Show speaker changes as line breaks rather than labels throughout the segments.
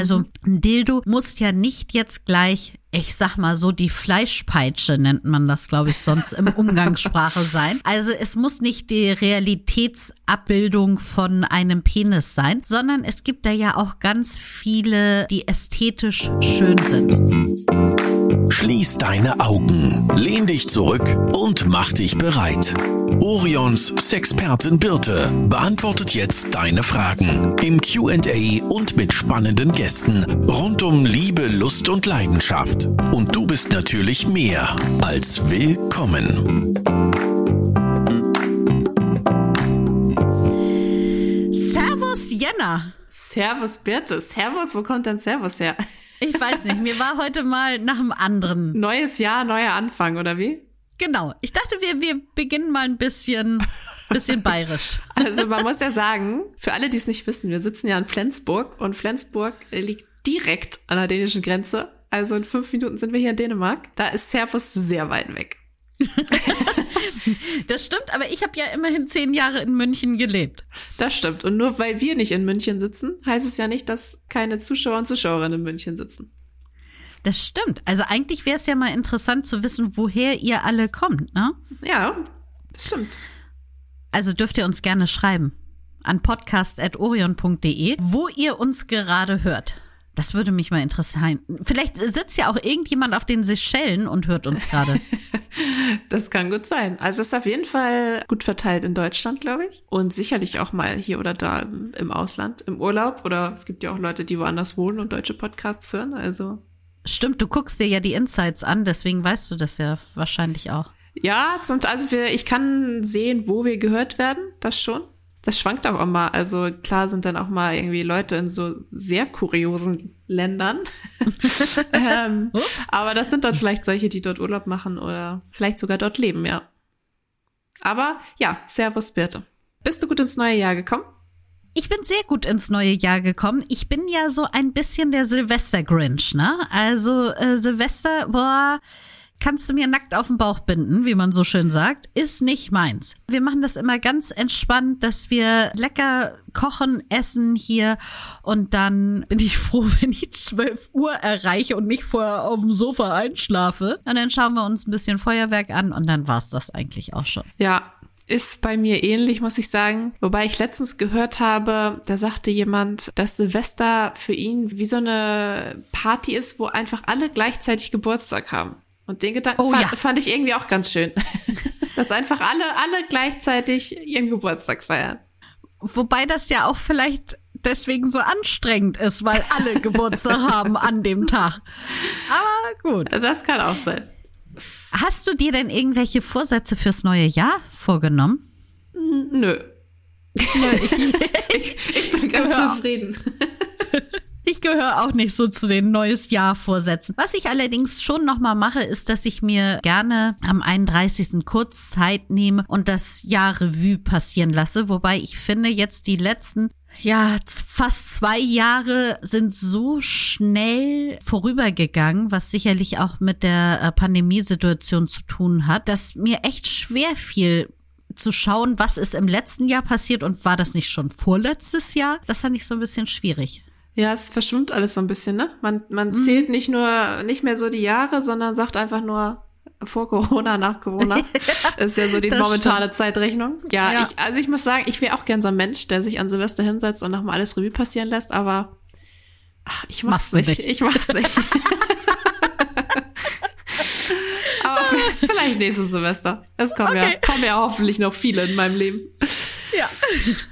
Also ein Dildo muss ja nicht jetzt gleich, ich sag mal so, die Fleischpeitsche nennt man das, glaube ich, sonst im Umgangssprache sein. Also es muss nicht die Realitätsabbildung von einem Penis sein, sondern es gibt da ja auch ganz viele, die ästhetisch schön sind.
Schließ deine Augen, lehn dich zurück und mach dich bereit. Orions Sexpertin Birte beantwortet jetzt deine Fragen im QA und mit spannenden Gästen rund um Liebe, Lust und Leidenschaft. Und du bist natürlich mehr als willkommen.
Servus Jenna.
Servus Birte. Servus, wo kommt denn Servus her?
Ich weiß nicht, mir war heute mal nach einem anderen.
Neues Jahr, neuer Anfang, oder wie?
Genau. Ich dachte, wir, wir beginnen mal ein bisschen, bisschen bayerisch.
Also man muss ja sagen, für alle, die es nicht wissen, wir sitzen ja in Flensburg und Flensburg liegt direkt an der dänischen Grenze. Also in fünf Minuten sind wir hier in Dänemark. Da ist Servus sehr weit weg.
das stimmt, aber ich habe ja immerhin zehn Jahre in München gelebt.
Das stimmt. Und nur weil wir nicht in München sitzen, heißt es ja nicht, dass keine Zuschauer und Zuschauerinnen in München sitzen.
Das stimmt. Also eigentlich wäre es ja mal interessant zu wissen, woher ihr alle kommt, ne?
Ja, das stimmt.
Also dürft ihr uns gerne schreiben an podcast.orion.de, wo ihr uns gerade hört. Das würde mich mal interessieren. Vielleicht sitzt ja auch irgendjemand auf den Seychellen und hört uns gerade.
das kann gut sein. Also es ist auf jeden Fall gut verteilt in Deutschland, glaube ich. Und sicherlich auch mal hier oder da im Ausland, im Urlaub. Oder es gibt ja auch Leute, die woanders wohnen und deutsche Podcasts hören. Also.
Stimmt, du guckst dir ja die Insights an, deswegen weißt du das ja wahrscheinlich auch.
Ja, zum, also wir, ich kann sehen, wo wir gehört werden, das schon das schwankt auch immer. Also klar sind dann auch mal irgendwie Leute in so sehr kuriosen Ländern. ähm, aber das sind dann vielleicht solche, die dort Urlaub machen oder vielleicht sogar dort leben, ja. Aber ja, Servus Birte. Bist du gut ins neue Jahr gekommen?
Ich bin sehr gut ins neue Jahr gekommen. Ich bin ja so ein bisschen der Silvester-Grinch, ne? Also äh, Silvester, boah, kannst du mir nackt auf den Bauch binden, wie man so schön sagt, ist nicht meins. Wir machen das immer ganz entspannt, dass wir lecker kochen, essen hier und dann bin ich froh, wenn ich 12 Uhr erreiche und nicht vorher auf dem Sofa einschlafe. Und dann schauen wir uns ein bisschen Feuerwerk an und dann war's das eigentlich auch schon.
Ja, ist bei mir ähnlich, muss ich sagen. Wobei ich letztens gehört habe, da sagte jemand, dass Silvester für ihn wie so eine Party ist, wo einfach alle gleichzeitig Geburtstag haben. Und den Gedanken oh, fand, ja. fand, ich irgendwie auch ganz schön. Dass einfach alle, alle gleichzeitig ihren Geburtstag feiern.
Wobei das ja auch vielleicht deswegen so anstrengend ist, weil alle Geburtstag haben an dem Tag. Aber gut.
Das kann auch sein.
Hast du dir denn irgendwelche Vorsätze fürs neue Jahr vorgenommen?
Nö. Nö ich, ich, ich bin ganz zufrieden.
Ich gehöre auch nicht so zu den neues Jahr Vorsätzen. Was ich allerdings schon noch mal mache, ist, dass ich mir gerne am 31. kurz Zeit nehme und das Jahr Revue passieren lasse. Wobei ich finde, jetzt die letzten ja, fast zwei Jahre sind so schnell vorübergegangen, was sicherlich auch mit der äh, Pandemiesituation zu tun hat, dass mir echt schwer fiel, zu schauen, was ist im letzten Jahr passiert und war das nicht schon vorletztes Jahr? Das fand ich so ein bisschen schwierig.
Ja, es verschwimmt alles so ein bisschen, ne? Man, man mhm. zählt nicht nur, nicht mehr so die Jahre, sondern sagt einfach nur vor Corona, nach Corona. ist ja so die momentane stimmt. Zeitrechnung. Ja, ja, Ich, also ich muss sagen, ich wäre auch gern so ein Mensch, der sich an Silvester hinsetzt und nochmal alles Revue passieren lässt, aber ach, ich mach's nicht. nicht. Ich mach's nicht. aber vielleicht nächstes Silvester. Es kommen okay. ja, kommen ja hoffentlich noch viele in meinem Leben. Ja.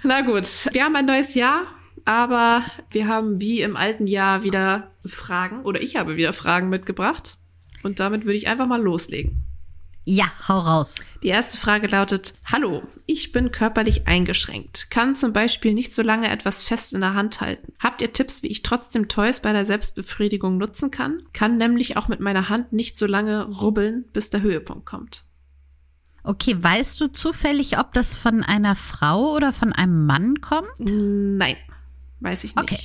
Na gut. Wir haben ein neues Jahr aber wir haben wie im alten Jahr wieder Fragen oder ich habe wieder Fragen mitgebracht. Und damit würde ich einfach mal loslegen.
Ja, hau raus.
Die erste Frage lautet, Hallo, ich bin körperlich eingeschränkt, kann zum Beispiel nicht so lange etwas fest in der Hand halten. Habt ihr Tipps, wie ich trotzdem Toys bei der Selbstbefriedigung nutzen kann? Kann nämlich auch mit meiner Hand nicht so lange rubbeln, bis der Höhepunkt kommt.
Okay, weißt du zufällig, ob das von einer Frau oder von einem Mann kommt?
Nein. Weiß ich nicht.
Okay.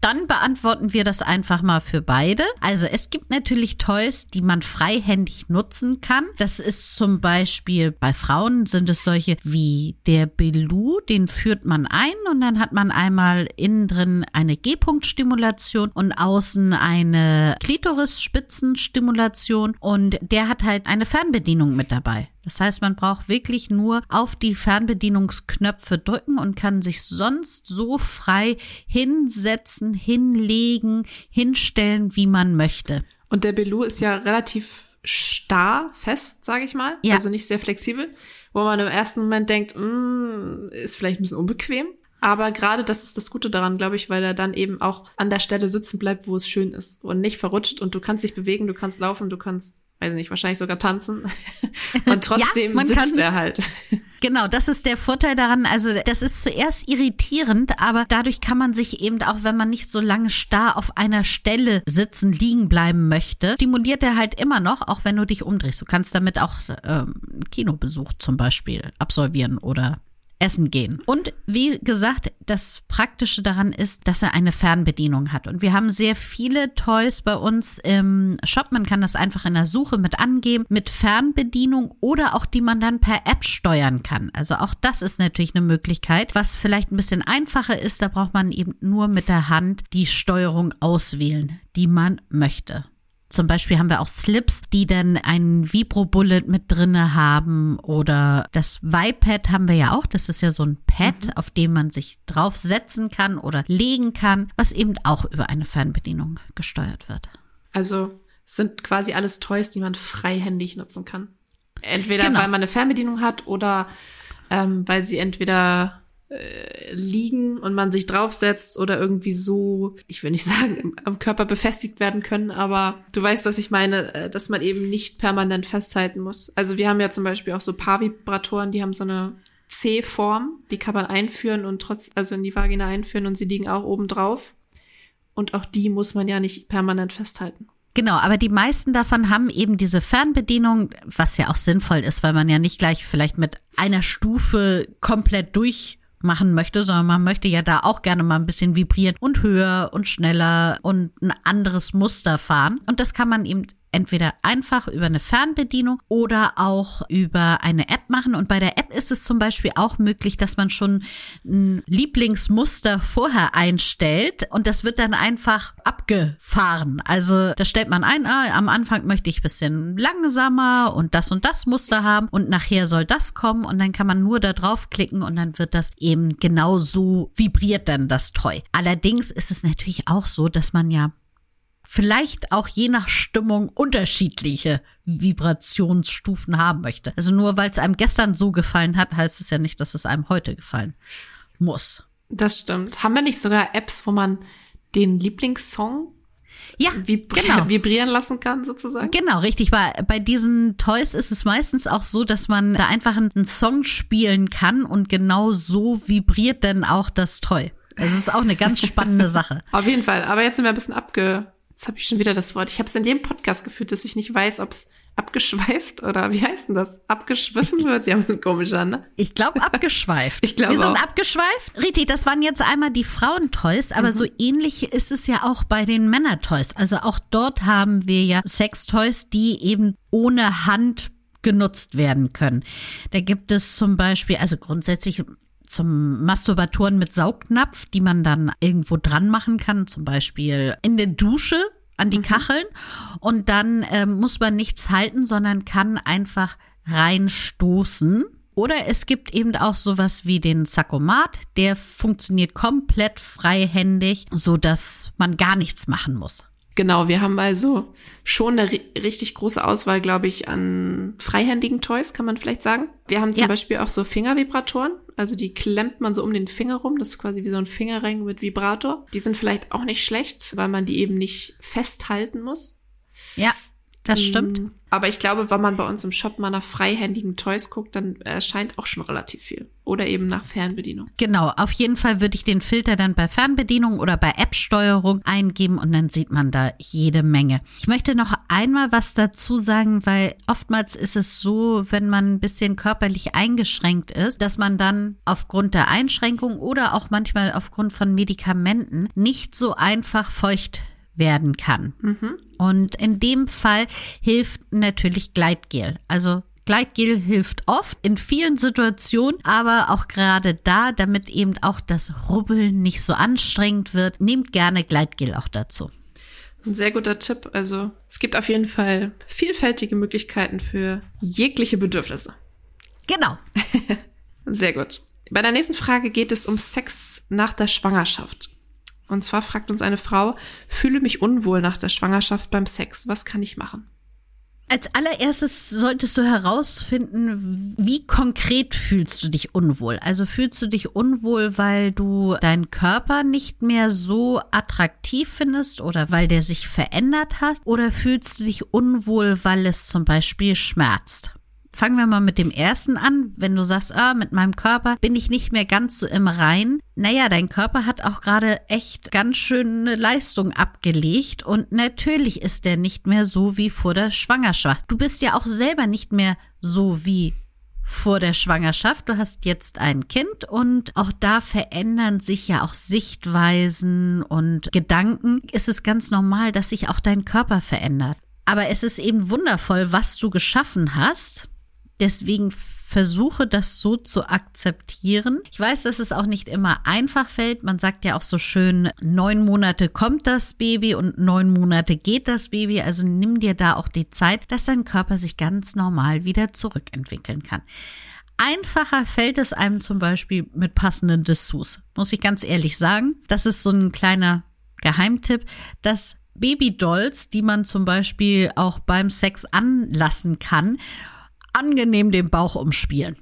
Dann beantworten wir das einfach mal für beide. Also es gibt natürlich Toys, die man freihändig nutzen kann. Das ist zum Beispiel bei Frauen sind es solche wie der Belu, den führt man ein und dann hat man einmal innen drin eine G-Punkt-Stimulation und außen eine Klitoris-Spitzenstimulation und der hat halt eine Fernbedienung mit dabei. Das heißt, man braucht wirklich nur auf die Fernbedienungsknöpfe drücken und kann sich sonst so frei hinsetzen, hinlegen, hinstellen, wie man möchte.
Und der Belu ist ja relativ starr, fest, sage ich mal. Ja. Also nicht sehr flexibel, wo man im ersten Moment denkt, mm, ist vielleicht ein bisschen unbequem. Aber gerade das ist das Gute daran, glaube ich, weil er dann eben auch an der Stelle sitzen bleibt, wo es schön ist und nicht verrutscht und du kannst dich bewegen, du kannst laufen, du kannst weiß nicht, wahrscheinlich sogar tanzen. Und trotzdem ja, sitzt kann, er halt.
Genau, das ist der Vorteil daran. Also das ist zuerst irritierend, aber dadurch kann man sich eben auch, wenn man nicht so lange starr auf einer Stelle sitzen, liegen bleiben möchte, stimuliert er halt immer noch, auch wenn du dich umdrehst. Du kannst damit auch ähm, Kinobesuch zum Beispiel absolvieren oder essen gehen. Und wie gesagt, das Praktische daran ist, dass er eine Fernbedienung hat. Und wir haben sehr viele Toys bei uns im Shop. Man kann das einfach in der Suche mit angeben, mit Fernbedienung oder auch die man dann per App steuern kann. Also auch das ist natürlich eine Möglichkeit. Was vielleicht ein bisschen einfacher ist, da braucht man eben nur mit der Hand die Steuerung auswählen, die man möchte. Zum Beispiel haben wir auch Slips, die dann einen Vibro-Bullet mit drinne haben oder das Vipad haben wir ja auch. Das ist ja so ein Pad, mhm. auf dem man sich draufsetzen kann oder legen kann, was eben auch über eine Fernbedienung gesteuert wird.
Also sind quasi alles Toys, die man freihändig nutzen kann. Entweder genau. weil man eine Fernbedienung hat oder ähm, weil sie entweder äh, liegen und man sich draufsetzt oder irgendwie so, ich will nicht sagen, am Körper befestigt werden können, aber du weißt, was ich meine, äh, dass man eben nicht permanent festhalten muss. Also wir haben ja zum Beispiel auch so Paarvibratoren, die haben so eine C-Form, die kann man einführen und trotz, also in die Vagina einführen und sie liegen auch oben drauf. Und auch die muss man ja nicht permanent festhalten.
Genau, aber die meisten davon haben eben diese Fernbedienung, was ja auch sinnvoll ist, weil man ja nicht gleich vielleicht mit einer Stufe komplett durch machen möchte, sondern man möchte ja da auch gerne mal ein bisschen vibrieren und höher und schneller und ein anderes Muster fahren. Und das kann man eben entweder einfach über eine Fernbedienung oder auch über eine App machen. Und bei der App ist es zum Beispiel auch möglich, dass man schon ein Lieblingsmuster vorher einstellt und das wird dann einfach abgefahren. Also da stellt man ein, ah, am Anfang möchte ich bisschen langsamer und das und das Muster haben und nachher soll das kommen und dann kann man nur da draufklicken und dann wird das eben genau so vibriert dann das Toy. Allerdings ist es natürlich auch so, dass man ja vielleicht auch je nach Stimmung unterschiedliche Vibrationsstufen haben möchte. Also nur weil es einem gestern so gefallen hat, heißt es ja nicht, dass es einem heute gefallen muss.
Das stimmt. Haben wir nicht sogar Apps, wo man den Lieblingssong
ja,
vibri genau. vibrieren lassen kann, sozusagen.
Genau, richtig. Bei, bei diesen Toys ist es meistens auch so, dass man da einfach einen Song spielen kann und genau so vibriert dann auch das Toy. Es ist auch eine ganz spannende Sache.
Auf jeden Fall. Aber jetzt sind wir ein bisschen abge Jetzt habe ich schon wieder das Wort. Ich habe es in dem Podcast geführt, dass ich nicht weiß, ob es abgeschweift oder wie heißt denn das? Abgeschwiffen wird ja ein komisch an, ne?
Ich glaube abgeschweift.
ich glaube
Wir sind abgeschweift. Richtig, das waren jetzt einmal die Frauentoys, aber mhm. so ähnlich ist es ja auch bei den Männertoys. Also auch dort haben wir ja Sextoys, die eben ohne Hand genutzt werden können. Da gibt es zum Beispiel, also grundsätzlich zum Masturbatoren mit Saugnapf, die man dann irgendwo dran machen kann, zum Beispiel in der Dusche an die mhm. Kacheln. Und dann ähm, muss man nichts halten, sondern kann einfach reinstoßen. Oder es gibt eben auch sowas wie den Sakomat, der funktioniert komplett freihändig, so dass man gar nichts machen muss.
Genau, wir haben also schon eine richtig große Auswahl, glaube ich, an freihändigen Toys, kann man vielleicht sagen. Wir haben zum ja. Beispiel auch so Fingervibratoren, also die klemmt man so um den Finger rum, das ist quasi wie so ein Fingerring mit Vibrator. Die sind vielleicht auch nicht schlecht, weil man die eben nicht festhalten muss.
Ja. Das stimmt. Mm,
aber ich glaube, wenn man bei uns im Shop mal nach freihändigen Toys guckt, dann erscheint auch schon relativ viel. Oder eben nach Fernbedienung.
Genau, auf jeden Fall würde ich den Filter dann bei Fernbedienung oder bei App-Steuerung eingeben und dann sieht man da jede Menge. Ich möchte noch einmal was dazu sagen, weil oftmals ist es so, wenn man ein bisschen körperlich eingeschränkt ist, dass man dann aufgrund der Einschränkung oder auch manchmal aufgrund von Medikamenten nicht so einfach feucht werden kann. Mhm. Und in dem Fall hilft natürlich Gleitgel. Also Gleitgel hilft oft in vielen Situationen, aber auch gerade da, damit eben auch das Rubbeln nicht so anstrengend wird, nehmt gerne Gleitgel auch dazu.
Ein sehr guter Tipp. Also es gibt auf jeden Fall vielfältige Möglichkeiten für jegliche Bedürfnisse.
Genau.
sehr gut. Bei der nächsten Frage geht es um Sex nach der Schwangerschaft. Und zwar fragt uns eine Frau, fühle mich unwohl nach der Schwangerschaft beim Sex. Was kann ich machen?
Als allererstes solltest du herausfinden, wie konkret fühlst du dich unwohl. Also fühlst du dich unwohl, weil du deinen Körper nicht mehr so attraktiv findest oder weil der sich verändert hat? Oder fühlst du dich unwohl, weil es zum Beispiel schmerzt? Fangen wir mal mit dem ersten an. Wenn du sagst, ah, mit meinem Körper bin ich nicht mehr ganz so im Rein. Naja, dein Körper hat auch gerade echt ganz schöne Leistung abgelegt und natürlich ist der nicht mehr so wie vor der Schwangerschaft. Du bist ja auch selber nicht mehr so wie vor der Schwangerschaft. Du hast jetzt ein Kind und auch da verändern sich ja auch Sichtweisen und Gedanken. Es ist ganz normal, dass sich auch dein Körper verändert. Aber es ist eben wundervoll, was du geschaffen hast. Deswegen versuche das so zu akzeptieren. Ich weiß, dass es auch nicht immer einfach fällt. Man sagt ja auch so schön, neun Monate kommt das Baby und neun Monate geht das Baby. Also nimm dir da auch die Zeit, dass dein Körper sich ganz normal wieder zurückentwickeln kann. Einfacher fällt es einem zum Beispiel mit passenden Dessous. Muss ich ganz ehrlich sagen. Das ist so ein kleiner Geheimtipp, dass Babydolls, die man zum Beispiel auch beim Sex anlassen kann angenehm den Bauch umspielen.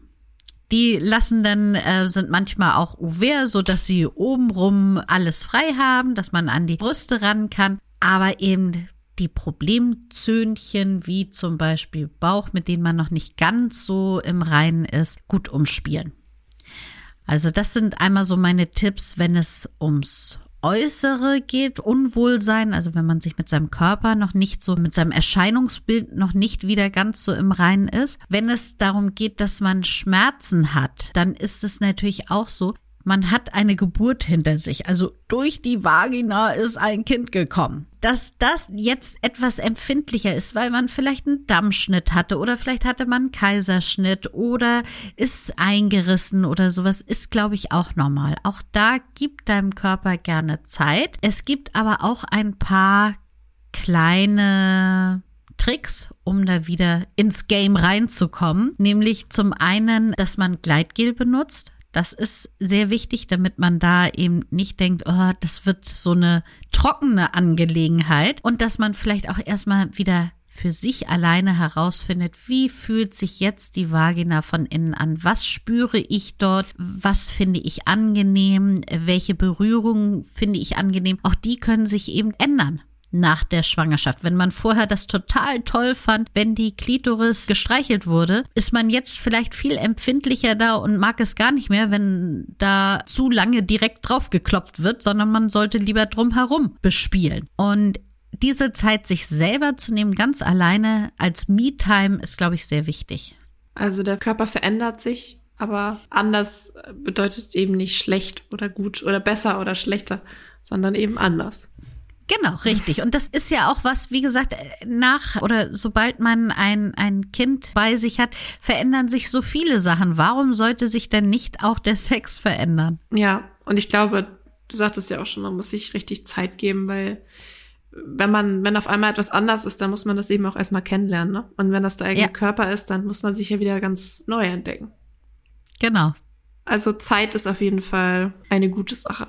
Die lassen dann, äh, sind manchmal auch ouvert, so dass sie obenrum alles frei haben, dass man an die Brüste ran kann. Aber eben die Problemzöhnchen, wie zum Beispiel Bauch, mit denen man noch nicht ganz so im Reinen ist, gut umspielen. Also das sind einmal so meine Tipps, wenn es ums Äußere geht, Unwohlsein, also wenn man sich mit seinem Körper noch nicht so, mit seinem Erscheinungsbild noch nicht wieder ganz so im Reinen ist. Wenn es darum geht, dass man Schmerzen hat, dann ist es natürlich auch so, man hat eine Geburt hinter sich. Also durch die Vagina ist ein Kind gekommen. Dass das jetzt etwas empfindlicher ist, weil man vielleicht einen Dammschnitt hatte oder vielleicht hatte man einen Kaiserschnitt oder ist eingerissen oder sowas, ist, glaube ich, auch normal. Auch da gibt deinem Körper gerne Zeit. Es gibt aber auch ein paar kleine Tricks, um da wieder ins Game reinzukommen. Nämlich zum einen, dass man Gleitgel benutzt. Das ist sehr wichtig, damit man da eben nicht denkt, oh, das wird so eine trockene Angelegenheit und dass man vielleicht auch erstmal wieder für sich alleine herausfindet, wie fühlt sich jetzt die Vagina von innen an? Was spüre ich dort? Was finde ich angenehm? Welche Berührungen finde ich angenehm? Auch die können sich eben ändern nach der Schwangerschaft. Wenn man vorher das total toll fand, wenn die Klitoris gestreichelt wurde, ist man jetzt vielleicht viel empfindlicher da und mag es gar nicht mehr, wenn da zu lange direkt drauf geklopft wird, sondern man sollte lieber drumherum bespielen. Und diese Zeit sich selber zu nehmen, ganz alleine als Me-Time, ist, glaube ich, sehr wichtig.
Also der Körper verändert sich, aber anders bedeutet eben nicht schlecht oder gut oder besser oder schlechter, sondern eben anders.
Genau, richtig. Und das ist ja auch was, wie gesagt, nach oder sobald man ein, ein Kind bei sich hat, verändern sich so viele Sachen. Warum sollte sich denn nicht auch der Sex verändern?
Ja, und ich glaube, du sagtest ja auch schon, man muss sich richtig Zeit geben, weil wenn man, wenn auf einmal etwas anders ist, dann muss man das eben auch erstmal kennenlernen. Ne? Und wenn das der eigene ja. Körper ist, dann muss man sich ja wieder ganz neu entdecken.
Genau.
Also Zeit ist auf jeden Fall eine gute Sache.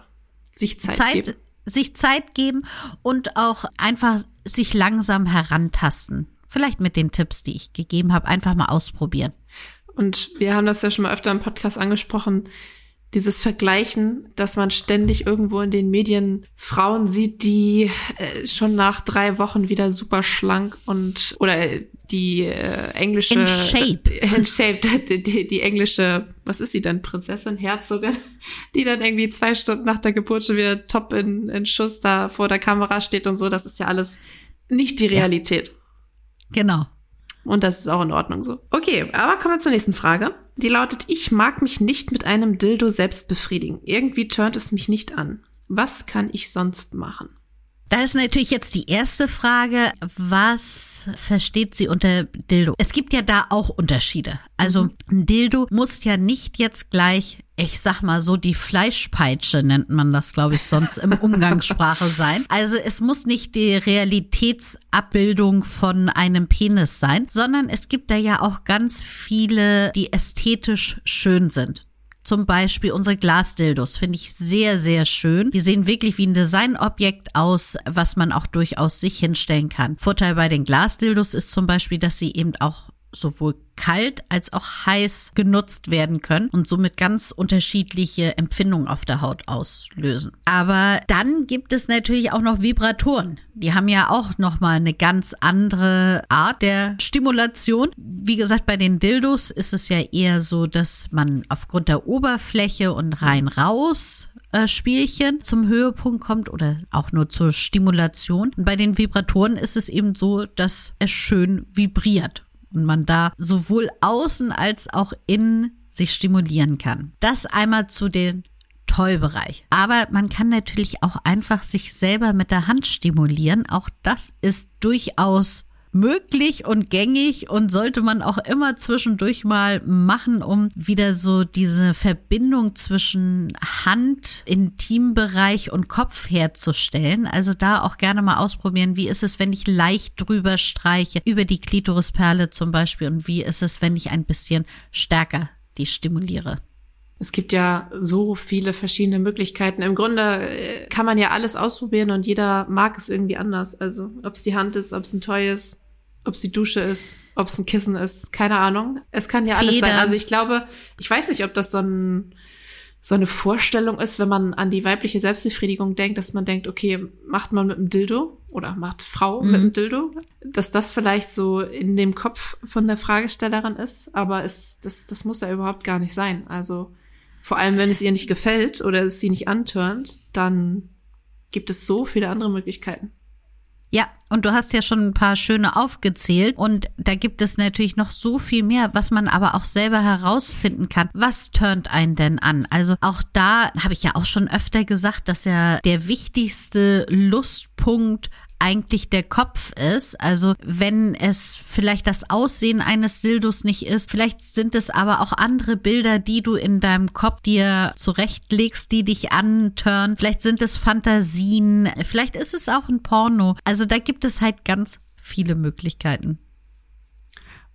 Sich Zeit, Zeit geben
sich Zeit geben und auch einfach sich langsam herantasten. Vielleicht mit den Tipps, die ich gegeben habe, einfach mal ausprobieren.
Und wir haben das ja schon mal öfter im Podcast angesprochen. Dieses Vergleichen, dass man ständig irgendwo in den Medien Frauen sieht, die äh, schon nach drei Wochen wieder super schlank und oder die äh, englische
In shape.
in shape die, die, die englische was ist sie denn Prinzessin Herzogin die dann irgendwie zwei Stunden nach der Geburt schon wieder top in, in Schuss da vor der Kamera steht und so das ist ja alles nicht die Realität
Genau.
Und das ist auch in Ordnung so. Okay aber kommen wir zur nächsten Frage. Die lautet ich mag mich nicht mit einem Dildo selbst befriedigen. Irgendwie turnt es mich nicht an. Was kann ich sonst machen?
Da ist natürlich jetzt die erste Frage, was versteht sie unter Dildo? Es gibt ja da auch Unterschiede. Also ein Dildo muss ja nicht jetzt gleich, ich sag mal so, die Fleischpeitsche nennt man das, glaube ich, sonst im Umgangssprache sein. Also es muss nicht die Realitätsabbildung von einem Penis sein, sondern es gibt da ja auch ganz viele, die ästhetisch schön sind. Zum Beispiel unsere Glasdildos finde ich sehr, sehr schön. Die sehen wirklich wie ein Designobjekt aus, was man auch durchaus sich hinstellen kann. Vorteil bei den Glasdildos ist zum Beispiel, dass sie eben auch sowohl kalt als auch heiß genutzt werden können und somit ganz unterschiedliche Empfindungen auf der Haut auslösen. Aber dann gibt es natürlich auch noch Vibratoren. Die haben ja auch noch mal eine ganz andere Art der Stimulation. Wie gesagt, bei den Dildos ist es ja eher so, dass man aufgrund der Oberfläche und rein raus äh, Spielchen zum Höhepunkt kommt oder auch nur zur Stimulation. Und bei den Vibratoren ist es eben so, dass es schön vibriert und man da sowohl außen als auch innen sich stimulieren kann. Das einmal zu den Tollbereich. Aber man kann natürlich auch einfach sich selber mit der Hand stimulieren. Auch das ist durchaus möglich und gängig und sollte man auch immer zwischendurch mal machen, um wieder so diese Verbindung zwischen Hand, Intimbereich und Kopf herzustellen. Also da auch gerne mal ausprobieren, wie ist es, wenn ich leicht drüber streiche, über die Klitorisperle zum Beispiel und wie ist es, wenn ich ein bisschen stärker die stimuliere.
Es gibt ja so viele verschiedene Möglichkeiten. Im Grunde äh, kann man ja alles ausprobieren und jeder mag es irgendwie anders. Also ob es die Hand ist, ob es ein Toy ist, ob es die Dusche ist, ob es ein Kissen ist, keine Ahnung. Es kann ja alles sein.
Federn.
Also ich glaube, ich weiß nicht, ob das so ein so eine Vorstellung ist, wenn man an die weibliche Selbstbefriedigung denkt, dass man denkt, okay, macht man mit einem Dildo oder macht Frau mit einem Dildo, dass das vielleicht so in dem Kopf von der Fragestellerin ist, aber es, das, das muss ja überhaupt gar nicht sein. Also vor allem, wenn es ihr nicht gefällt oder es sie nicht antörnt, dann gibt es so viele andere Möglichkeiten.
Ja, und du hast ja schon ein paar schöne aufgezählt und da gibt es natürlich noch so viel mehr, was man aber auch selber herausfinden kann. Was turnt einen denn an? Also auch da habe ich ja auch schon öfter gesagt, dass ja der wichtigste Lustpunkt eigentlich der Kopf ist. Also wenn es vielleicht das Aussehen eines Dildos nicht ist, vielleicht sind es aber auch andere Bilder, die du in deinem Kopf dir zurechtlegst, die dich antören. Vielleicht sind es Fantasien, vielleicht ist es auch ein Porno. Also da gibt es halt ganz viele Möglichkeiten.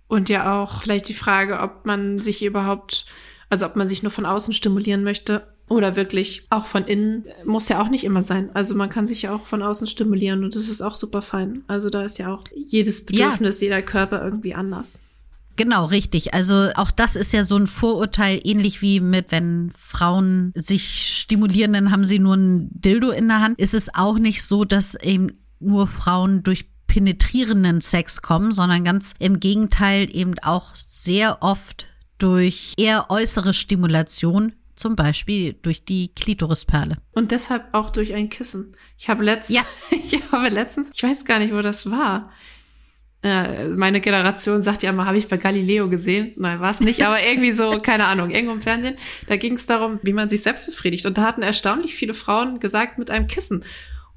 Und ja auch vielleicht die Frage, ob man sich überhaupt, also ob man sich nur von außen stimulieren möchte oder wirklich auch von innen, muss ja auch nicht immer sein. Also man kann sich ja auch von außen stimulieren und das ist auch super fein. Also da ist ja auch jedes Bedürfnis, jeder Körper irgendwie anders.
Genau, richtig. Also auch das ist ja so ein Vorurteil, ähnlich wie mit, wenn Frauen sich stimulieren, dann haben sie nur ein Dildo in der Hand. Ist es auch nicht so, dass eben nur Frauen durch penetrierenden Sex kommen, sondern ganz im Gegenteil eben auch sehr oft durch eher äußere Stimulation, zum Beispiel durch die Klitorisperle.
Und deshalb auch durch ein Kissen. Ich habe letztens,
Ja.
ich habe letztens, ich weiß gar nicht, wo das war. Äh, meine Generation sagt ja immer, habe ich bei Galileo gesehen. Nein, war es nicht, aber irgendwie so, keine Ahnung, irgendwo im Fernsehen. Da ging es darum, wie man sich selbst befriedigt. Und da hatten erstaunlich viele Frauen gesagt, mit einem Kissen.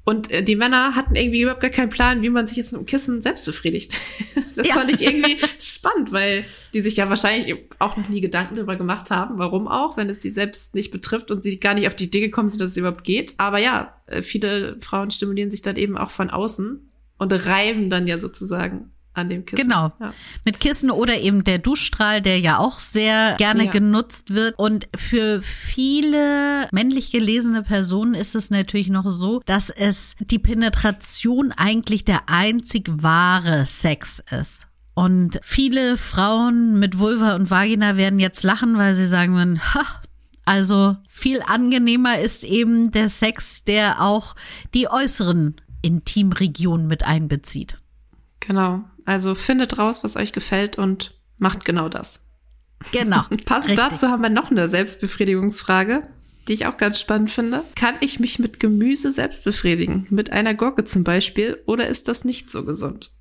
Und äh, die Männer hatten irgendwie überhaupt gar keinen Plan, wie man sich jetzt mit dem Kissen selbst befriedigt. Das
Ja.
fand ich irgendwie spannend, weil die sich ja wahrscheinlich auch noch nie Gedanken darüber gemacht haben, warum auch, wenn es die selbst nicht betrifft und sie gar nicht auf die Idee gekommen sind, dass es überhaupt geht. Aber ja, äh, viele Frauen stimulieren sich dann eben auch von außen und reiben dann ja sozusagen an dem Kissen.
Genau.
Ja.
Mit Kissen oder eben der Duschstrahl, der ja auch sehr gerne
Ja.
genutzt wird. Und für viele männlich gelesene Personen ist es natürlich noch so, dass es die Penetration eigentlich der einzig wahre Sex ist. Und viele Frauen mit Vulva und Vagina werden jetzt lachen, weil sie sagen würden, ha, Also viel angenehmer ist eben der Sex, der auch die äußeren Intimregionen mit einbezieht.
Genau. Also findet raus, was euch gefällt und macht genau das.
Genau.
Passend dazu haben wir noch eine Selbstbefriedigungsfrage, die ich auch ganz spannend finde. Kann ich mich mit Gemüse selbst befriedigen? Mit einer Gurke zum Beispiel? Oder ist das nicht so gesund?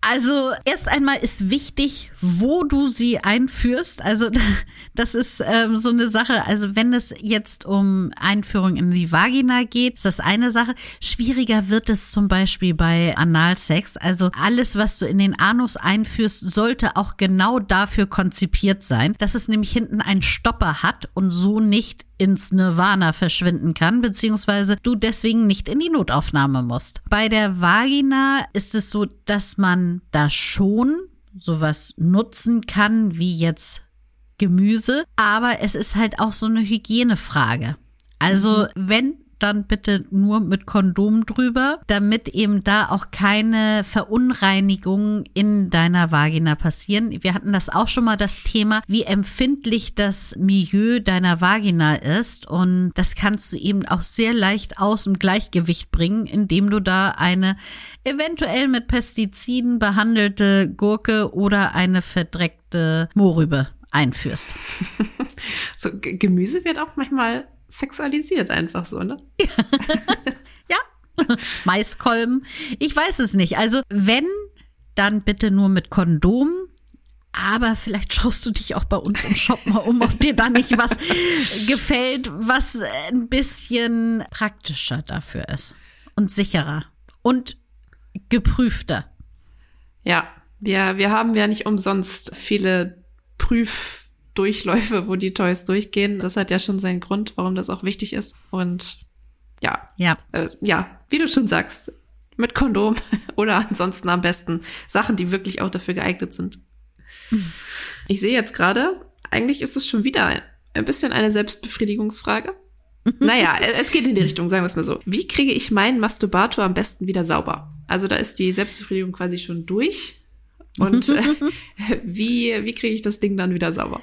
Also erst einmal ist wichtig, wo du sie einführst. Also das ist ähm, so eine Sache. Also wenn es jetzt um Einführung in die Vagina geht, ist das eine Sache. Schwieriger wird es zum Beispiel bei Analsex. Also alles, was du in den Anus einführst, sollte auch genau dafür konzipiert sein, dass es nämlich hinten einen Stopper hat und so nicht ins Nirvana verschwinden kann, beziehungsweise du deswegen nicht in die Notaufnahme musst. Bei der Vagina ist es so, dass man da schon sowas nutzen kann, wie jetzt Gemüse, aber es ist halt auch so eine Hygienefrage. Also wenn dann bitte nur mit Kondom drüber, damit eben da auch keine Verunreinigungen in deiner Vagina passieren. Wir hatten das auch schon mal das Thema, wie empfindlich das Milieu deiner Vagina ist und das kannst du eben auch sehr leicht aus dem Gleichgewicht bringen, indem du da eine eventuell mit Pestiziden behandelte Gurke oder eine verdreckte Mohrrübe einführst.
So, Gemüse wird auch manchmal sexualisiert einfach so, ne?
Maiskolben. Ich weiß es nicht. Also wenn, dann bitte nur mit Kondom. Aber vielleicht schaust du dich auch bei uns im Shop mal um, ob dir da nicht was gefällt, was ein bisschen praktischer dafür ist. Und sicherer. Und geprüfter.
Ja, wir, wir haben ja nicht umsonst viele Prüfdurchläufe, wo die Toys durchgehen. Das hat ja schon seinen Grund, warum das auch wichtig ist. Und ja,
Ja.
äh, ja, wie du schon sagst, mit Kondom oder ansonsten am besten Sachen, die wirklich auch dafür geeignet sind. Ich sehe jetzt gerade, eigentlich ist es schon wieder ein, bisschen eine Selbstbefriedigungsfrage. Naja, äh, es geht in die Richtung, sagen wir es mal so. Wie kriege ich meinen Masturbator am besten wieder sauber? Also da ist die Selbstbefriedigung quasi schon durch. Und äh, wie, wie kriege ich das Ding dann wieder sauber?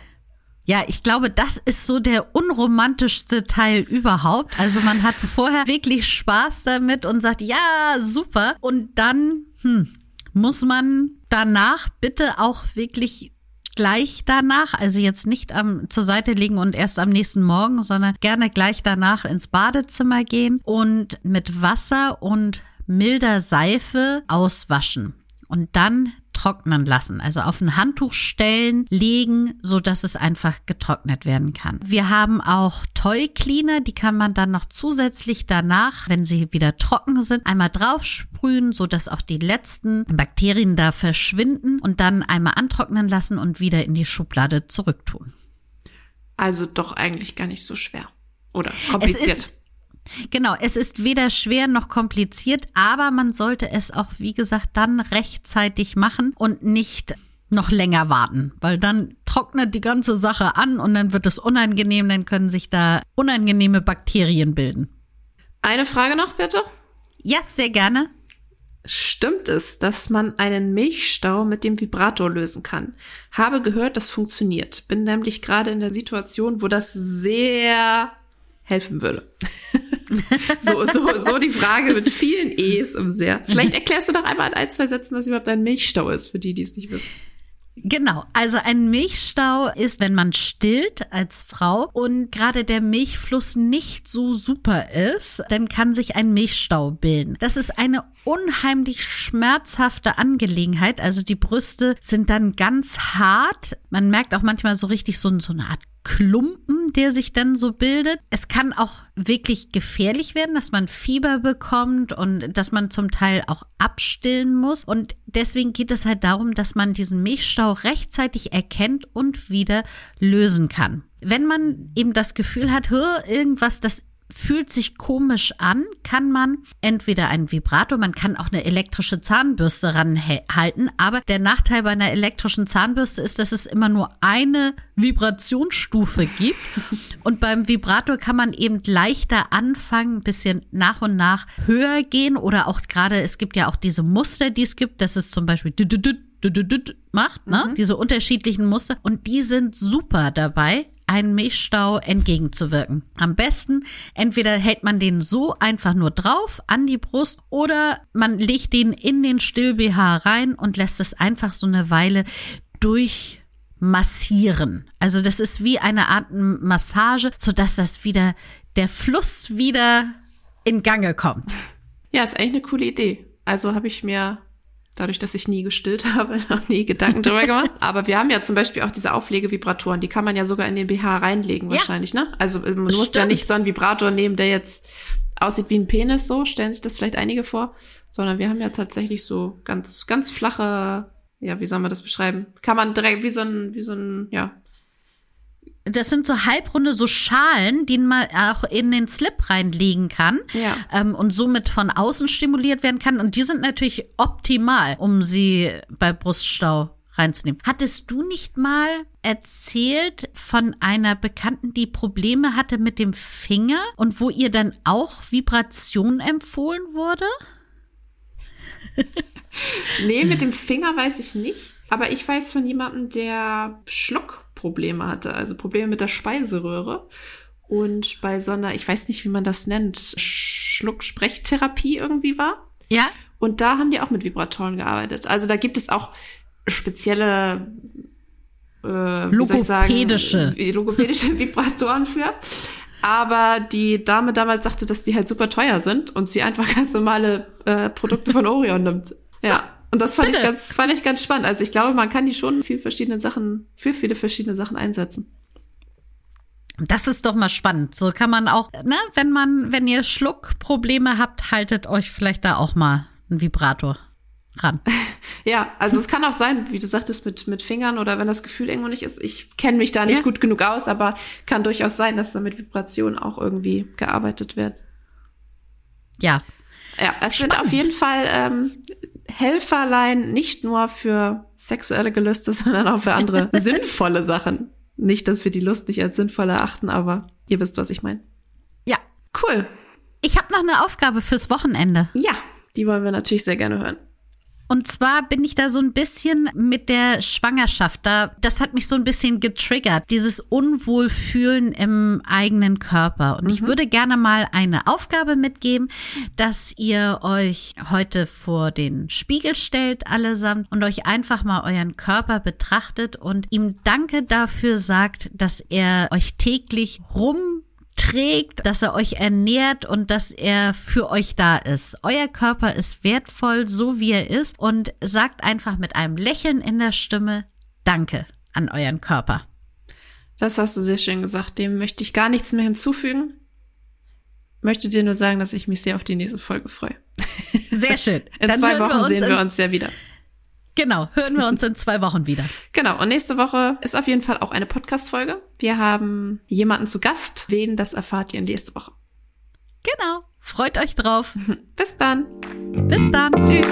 Ja, ich glaube, das ist so der unromantischste Teil überhaupt. Also man hat vorher wirklich Spaß damit und sagt, ja, super. Und dann hm, muss man danach bitte auch wirklich gleich danach, also jetzt nicht am, zur Seite legen und erst am nächsten Morgen, sondern gerne gleich danach ins Badezimmer gehen und mit Wasser und milder Seife auswaschen und dann trocknen lassen. Also auf ein Handtuch stellen, legen, so dass es einfach getrocknet werden kann. Wir haben auch Toy Cleaner, die kann man dann noch zusätzlich danach, wenn sie wieder trocken sind, einmal drauf sprühen, so dass auch die letzten Bakterien da verschwinden und dann einmal antrocknen lassen und wieder in die Schublade zurücktun.
Also doch eigentlich gar nicht so schwer. Oder kompliziert.
Genau, es ist weder schwer noch kompliziert, aber man sollte es auch, wie gesagt, dann rechtzeitig machen und nicht noch länger warten, weil dann trocknet die ganze Sache an und dann wird es unangenehm, dann können sich da unangenehme Bakterien bilden.
Eine Frage noch, bitte.
Ja, sehr gerne.
Stimmt es, dass man einen Milchstau mit dem Vibrator lösen kann? Habe gehört, das funktioniert. Bin nämlich gerade in der Situation, wo das sehr helfen würde. so, so, so die Frage mit vielen E's im sehr. Vielleicht erklärst du doch einmal in ein, zwei Sätzen, was überhaupt ein Milchstau ist, für die, die es nicht wissen.
Genau, also ein Milchstau ist, wenn man stillt als Frau und gerade der Milchfluss nicht so super ist, dann kann sich ein Milchstau bilden. Das ist eine unheimlich schmerzhafte Angelegenheit. Also die Brüste sind dann ganz hart. Man merkt auch manchmal so richtig so, so eine Art Klumpen, der sich dann so bildet. Es kann auch wirklich gefährlich werden, dass man Fieber bekommt und dass man zum Teil auch abstillen muss. Und deswegen geht es halt darum, dass man diesen Milchstau rechtzeitig erkennt und wieder lösen kann. Wenn man eben das Gefühl hat, irgendwas, das fühlt sich komisch an, kann man entweder einen Vibrator, man kann auch eine elektrische Zahnbürste ranhalten, aber der Nachteil bei einer elektrischen Zahnbürste ist, dass es immer nur eine Vibrationsstufe gibt und beim Vibrator kann man eben leichter anfangen, ein bisschen nach und nach höher gehen oder auch gerade, es gibt ja auch diese Muster, die es gibt, das ist zum Beispiel macht, ne? Mhm. Diese unterschiedlichen Muster und die sind super dabei, einen Milchstau entgegenzuwirken. Am besten entweder hält man den so einfach nur drauf an die Brust oder man legt den in den Still-BH rein und lässt es einfach so eine Weile durch massieren. Also das ist wie eine Art Massage, sodass das wieder, der Fluss wieder in Gange kommt.
Ja, ist eigentlich eine coole Idee. Also habe ich mir dadurch, dass ich nie gestillt habe, noch nie Gedanken drüber gemacht. Aber wir haben ja zum Beispiel auch diese Auflegevibratoren, die kann man ja sogar in den BH reinlegen wahrscheinlich, ja. ne? Also man muss Stimmt. ja nicht so einen Vibrator nehmen, der jetzt aussieht wie ein Penis, so stellen sich das vielleicht einige vor, sondern wir haben ja tatsächlich so ganz, ganz flache, ja, wie soll man das beschreiben? Kann man direkt wie so ein, wie so ein, ja,
das sind so halbrunde so Schalen, die man auch in den Slip reinlegen kann
ja.
ähm, und somit von außen stimuliert werden kann. Und die sind natürlich optimal, um sie bei Bruststau reinzunehmen. Hattest du nicht mal erzählt von einer Bekannten, die Probleme hatte mit dem Finger und wo ihr dann auch Vibration empfohlen wurde?
nee, mit dem Finger weiß ich nicht. Aber ich weiß von jemandem, der Schluckprobleme hatte, also Probleme mit der Speiseröhre. Und bei so einer, ich weiß nicht, wie man das nennt, Schlucksprechtherapie irgendwie war.
Ja.
Und da haben die auch mit Vibratoren gearbeitet. Also da gibt es auch spezielle
äh, logopädische.
Sagen, logopädische Vibratoren für. Aber die Dame damals sagte, dass die halt super teuer sind und sie einfach ganz normale äh, Produkte von Orion nimmt. Ja. Und das fand ich ganz, fand ich ganz spannend. Also ich glaube, man kann die schon viel verschiedene Sachen, für viele verschiedene Sachen einsetzen.
Das ist doch mal spannend. So kann man auch, ne, wenn man, wenn ihr Schluckprobleme habt, haltet euch vielleicht da auch mal ein Vibrator ran.
Ja, also es kann auch sein, wie du sagtest, mit, mit Fingern oder wenn das Gefühl irgendwo nicht ist. Ich kenne mich da nicht ja. gut genug aus, aber kann durchaus sein, dass da mit Vibrationen auch irgendwie gearbeitet wird.
Ja.
Ja, es Spannend. sind auf jeden Fall ähm, Helferlein nicht nur für sexuelle Gelüste, sondern auch für andere sinnvolle Sachen. Nicht, dass wir die Lust nicht als sinnvoll erachten, aber ihr wisst, was ich meine.
Ja.
Cool.
Ich habe noch eine Aufgabe fürs Wochenende.
Ja, die wollen wir natürlich sehr gerne hören.
Und zwar bin ich da so ein bisschen mit der Schwangerschaft da. Das hat mich so ein bisschen getriggert, dieses Unwohlfühlen im eigenen Körper. Und mhm. ich würde gerne mal eine Aufgabe mitgeben, dass ihr euch heute vor den Spiegel stellt, allesamt, und euch einfach mal euren Körper betrachtet und ihm Danke dafür sagt, dass er euch täglich rum trägt, dass er euch ernährt und dass er für euch da ist. Euer Körper ist wertvoll, so wie er ist und sagt einfach mit einem Lächeln in der Stimme Danke an euren Körper.
Das hast du sehr schön gesagt. Dem möchte ich gar nichts mehr hinzufügen. Möchte dir nur sagen, dass ich mich sehr auf die nächste Folge freue.
Sehr schön.
In Dann zwei Wochen wir sehen wir uns ja wieder.
Genau, hören wir uns in zwei Wochen wieder.
Genau, und nächste Woche ist auf jeden Fall auch eine Podcast-Folge. Wir haben jemanden zu Gast. Wen, das erfahrt ihr nächste Woche.
Genau, freut euch drauf.
Bis dann.
Bis dann. Tschüss.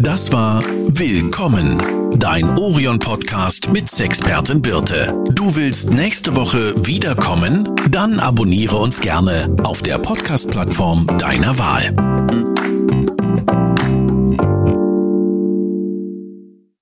Das war Willkommen, dein Orion-Podcast mit Sexpertin Birte. Du willst nächste Woche wiederkommen? Dann abonniere uns gerne auf der Podcast-Plattform deiner Wahl.